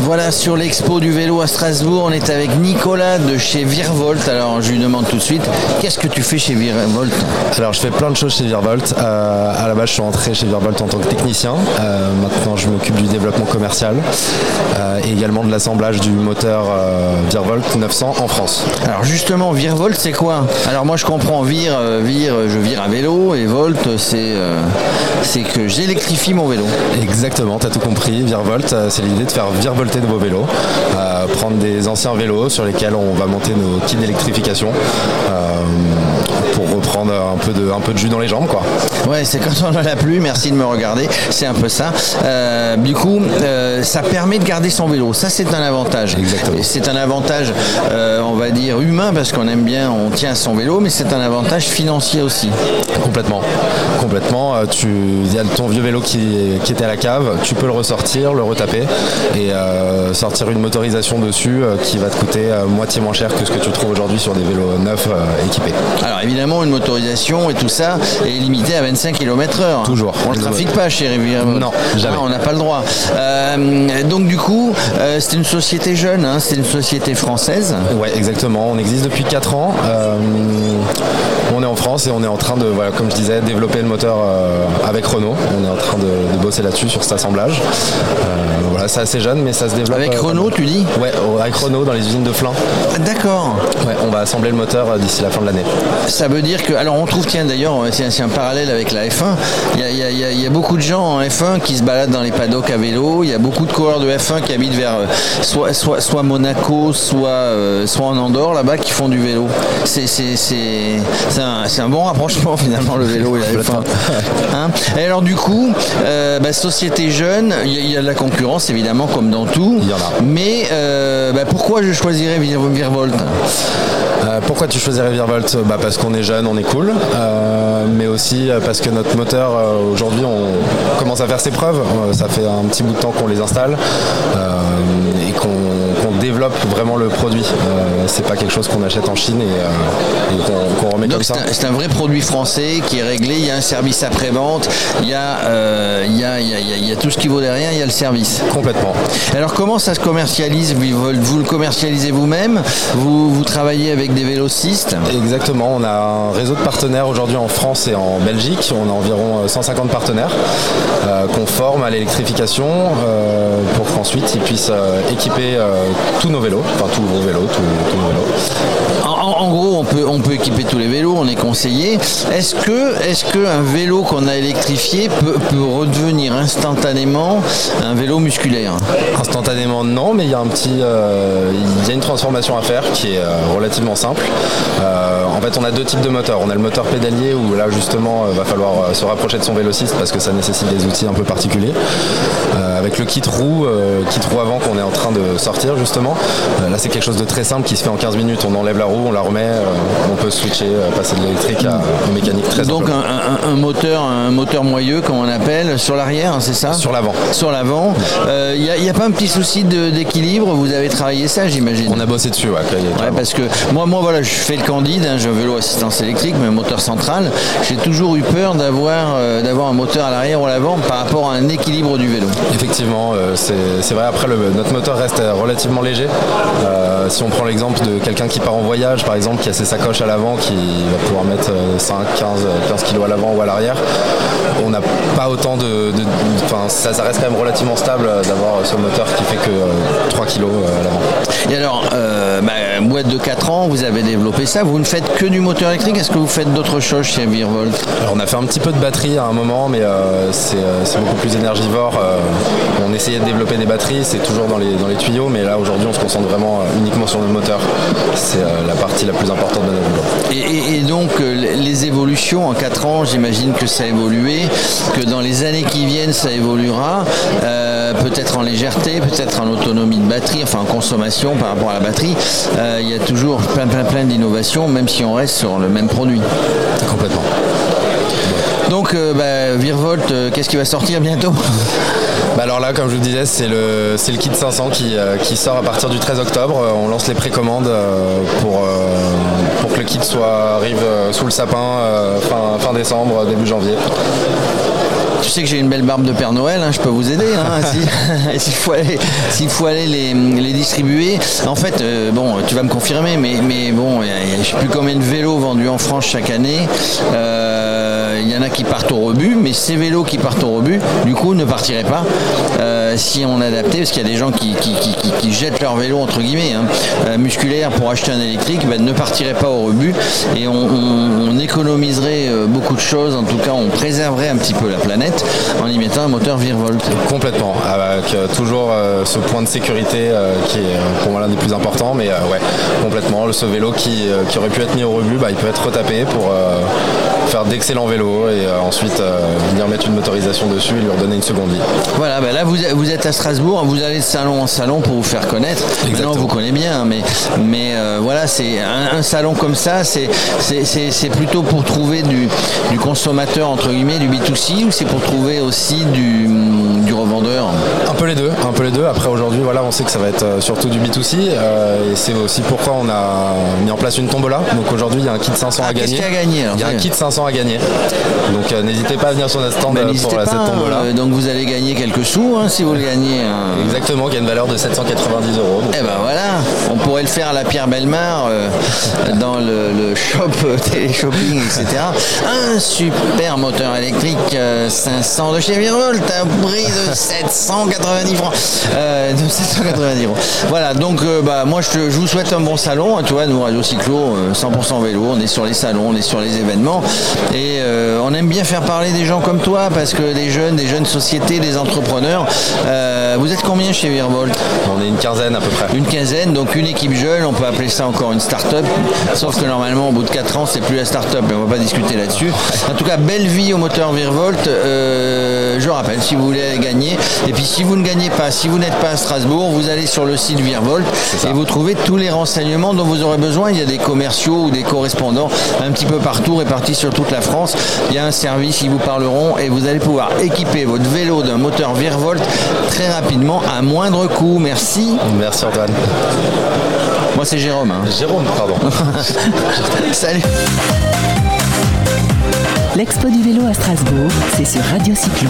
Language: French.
Voilà, sur l'expo du vélo à Strasbourg, on est avec Nicolas de chez Virvolt. Alors, je lui demande tout de suite, qu'est-ce que tu fais chez Virvolt Alors, je fais plein de choses chez Virvolt. Euh, à la base, je suis entré chez Virvolt en tant que technicien. Euh, maintenant, je m'occupe du développement commercial euh, et également de l'assemblage du moteur Virvolt 900 en France. Alors, justement, Virvolt, c'est quoi? Alors, moi, je comprends Vir, Vir, je vire à vélo et Volt, c'est c'est que j'électrifie mon vélo. Exactement, tu as tout compris. Virvolt, c'est l'idée de faire Virvolt de vos vélos, euh, prendre des anciens vélos sur lesquels on va monter nos kits d'électrification euh, pour reprendre un peu, de, un peu de jus dans les jambes. Quoi. Ouais, c'est quand on en a plus, merci de me regarder, c'est un peu ça. Euh, du coup, ça permet de garder son vélo, ça c'est un avantage. Exactement. C'est un avantage, on va dire, humain parce qu'on aime bien, on tient à son vélo, mais c'est un avantage financier aussi. Complètement. Complètement. Tu, il y a ton vieux vélo qui, qui, était à la cave, tu peux le ressortir, le retaper et euh, sortir une motorisation dessus euh, qui va te coûter euh, moitié moins cher que ce que tu trouves aujourd'hui sur des vélos neufs équipés. Alors évidemment, une motorisation et tout ça est limité à 25 km/h. Toujours. On ne le trafique pas chez Rivière. Non, jamais. on n'a pas le droit. donc du coup, c'est une société jeune, hein, c'est une société française. Ouais, exactement. On existe depuis 4 ans. on est en France et on est en train de, voilà, comme je disais, développer le moteur avec Renault. On est en train de, bosser là-dessus sur cet assemblage. voilà, c'est assez jeune, mais ça se développe. Avec euh, Renault, tu dis? Ouais, avec Renault dans les usines de Flin. D'accord. Ouais, on va assembler le moteur euh, d'ici la fin de l'année. Ça veut dire que, alors on trouve, tiens d'ailleurs, c'est un parallèle avec la F1. Il y, a, beaucoup de gens en F1 qui se baladent dans les paddocks à vélo. Il y a beaucoup de coureurs de F1 qui habitent vers euh, soit, soit, soit Monaco, soit, soit en Andorre là-bas qui font du vélo. C'est un, un, bon rapprochement finalement le vélo et la F1. Hein et alors du coup, bah, société jeune, il y, a de la concurrence évidemment comme dans tout. Il y en a. Mais euh, bah, pourquoi je choisirais Virvolt? Euh, pourquoi tu choisirais Virvolt? Bah Parce qu'on est jeune, on est cool, euh, mais aussi parce que notre moteur, aujourd'hui, on commence à faire ses preuves. ça fait un petit bout de temps qu'on les installe développe vraiment le produit. Euh, c'est pas quelque chose qu'on achète en Chine et, euh, qu'on remet comme ça. C'est un vrai produit français qui est réglé. Il y a un service après-vente. Il, y a, euh, il, y a, tout ce qui vaut derrière. Il y a le service. Complètement. Alors comment ça se commercialise? Vous, le commercialisez vous-même? Vous, vous travaillez avec des vélocistes? Exactement. On a un réseau de partenaires aujourd'hui en France et en Belgique. On a environ 150 partenaires qu'on forme à l'électrification pour qu'ensuite ils puissent équiper tous nos vélos, enfin tous vos vélos, tous, nos vélos. En, gros, on peut, on peut équiper tous les vélos, on est conseillé. Est-ce que, vélo qu'on a électrifié peut, redevenir instantanément un vélo musculaire? Instantanément, non, mais il y a un petit, euh, il y a une transformation à faire qui est euh, relativement simple. Euh, en fait, on a deux types de moteurs. On a le moteur pédalier où là justement, il va falloir se rapprocher de son vélociste parce que ça nécessite des outils un peu particuliers. Avec le kit roue, kit roue avant qu'on est en train de sortir justement euh, là, c'est quelque chose de très simple qui se fait en 15 minutes. On enlève la roue, on la remet, euh, on peut switcher, euh, passer de l'électrique à une mécanique très Donc un, moteur, un moteur moyeux, comme on appelle, sur l'arrière, c'est ça? Sur l'avant. Sur l'avant. Il n'y a, pas un petit souci d'équilibre? Vous avez travaillé ça, j'imagine? On a bossé dessus, ouais. parce que moi, moi, voilà, je fais le candide, hein, j'ai un vélo assistance électrique, mais un moteur central. J'ai toujours eu peur d'avoir d'avoir un moteur à l'arrière ou à l'avant par rapport à un équilibre du vélo. Effectivement, c'est vrai. Après, notre moteur reste relativement léger. Euh, si on prend l'exemple de quelqu'un qui part en voyage, par exemple, qui a ses sacoches à l'avant, qui va pouvoir mettre 5, 15, 15 kg à l'avant ou à l'arrière, on n'a pas autant de. Enfin, ça, reste quand même relativement stable d'avoir ce moteur qui fait que 3 euh, kg euh, à l'avant. Et alors, bah, boîte de 4 ans, vous avez développé ça. Vous ne faites que du moteur électrique Est-ce que vous faites d'autres choses chez Virvolt On a fait un petit peu de batterie à un moment, mais c'est beaucoup plus énergivore. on essayait de développer des batteries, c'est toujours dans les, dans les tuyaux, mais là aujourd'hui on se concentre vraiment euh, uniquement sur le moteur. C'est euh, la partie la plus importante de notre vélo. Et, donc euh, les évolutions en 4 ans, j'imagine que ça a évolué, que dans les années qui viennent ça évoluera, peut-être en légèreté, peut-être en autonomie de batterie, enfin en consommation par rapport à la batterie. Il y a toujours plein plein plein d'innovations, même si on reste sur le même produit. Complètement. Donc bah, Virvolt, qu'est-ce qui va sortir bientôt? Bah alors là, comme je vous disais, c'est le, le kit 500 qui, qui, sort à partir du 13 octobre. On lance les précommandes pour, pour que le kit soit arrive sous le sapin fin, fin décembre, début janvier. Tu sais que j'ai une belle barbe de Père Noël, hein, je peux vous aider. Hein, s'il faut aller, faut aller les, distribuer. En fait, euh, bon, tu vas me confirmer, mais, mais bon, je ne sais plus combien de vélos vendus en France chaque année. Euh, il y en a qui partent au rebut, mais ces vélos qui partent au rebut, du coup, ne partiraient pas euh, si on adaptait, parce qu'il y a des gens qui, jettent leur vélo entre guillemets hein, musculaire pour acheter un électrique, ben, ne partiraient pas au rebut et on économiserait beaucoup de choses. En tout cas, on préserverait un petit peu la planète en y mettant un moteur Virvolt. Complètement, avec euh, toujours euh, ce point de sécurité euh, qui est pour moi l'un des plus importants, mais ouais, complètement. Ce vélo qui, aurait pu être mis au rebut, bah, il peut être retapé pour faire d'excellents vélos et ensuite venir mettre une motorisation dessus et lui redonner une seconde vie. Voilà, bah là vous, êtes à Strasbourg, vous allez de salon en salon pour vous faire connaître. Maintenant on vous connaît bien, mais, mais voilà, c'est un, salon comme ça, c'est plutôt pour trouver du, du consommateur entre guillemets, du B2C ou c'est pour trouver aussi du, revendeur? Un peu les deux, un peu les deux. Après aujourd'hui, voilà, on sait que ça va être euh, surtout du B2C euh, et c'est aussi pourquoi on a mis en place une tombola. Donc aujourd'hui, il y a un kit 500 à gagner. Y a à gagner Il y a un kit 500 à gagner. Donc euh, n'hésitez pas à venir sur notre stand ben, pour cette tombola. donc vous allez gagner quelques sous hein, si vous le gagnez. Hein. Exactement, qui a une valeur de 790 euros. Et eh ben voilà, on pourrait le faire à la Pierre Belmar dans le, shop télé-shopping, etc. Un super moteur électrique 500 de chez Virvolt à prix de 790 francs. Euh, de 790 francs. Voilà, donc euh, bah, moi je, vous souhaite un bon salon. Tu vois, nous, Radio Cyclo, 100% euh, vélo, on est sur les salons, on est sur les événements. Et on aime bien faire parler des gens comme toi parce que des jeunes, des jeunes sociétés, des entrepreneurs. vous êtes combien chez Virvolt? On est une quinzaine à peu près. Une quinzaine, donc une équipe jeune, on peut appeler ça encore une start-up. Sauf que normalement, au bout de 4 ans, c'est plus la start-up, mais on va pas discuter là-dessus. En tout cas, belle vie au moteur Virvolt. Euh, je rappelle, si vous voulez gagner. Et puis si vous ne gagnez pas, si vous n'êtes pas à Strasbourg, vous allez sur le site Virvolt et vous trouvez tous les renseignements dont vous aurez besoin. Il y a des commerciaux ou des correspondants un petit peu partout répartis sur toute la France. Il y a un service, ils vous parleront et vous allez pouvoir équiper votre vélo d'un moteur Virvolt très rapidement à moindre coût. Merci. Merci Antoine. Moi c'est Jérôme. Hein. Jérôme, pardon. Salut. L'Expo du vélo à Strasbourg, c'est sur Radio Cyclo.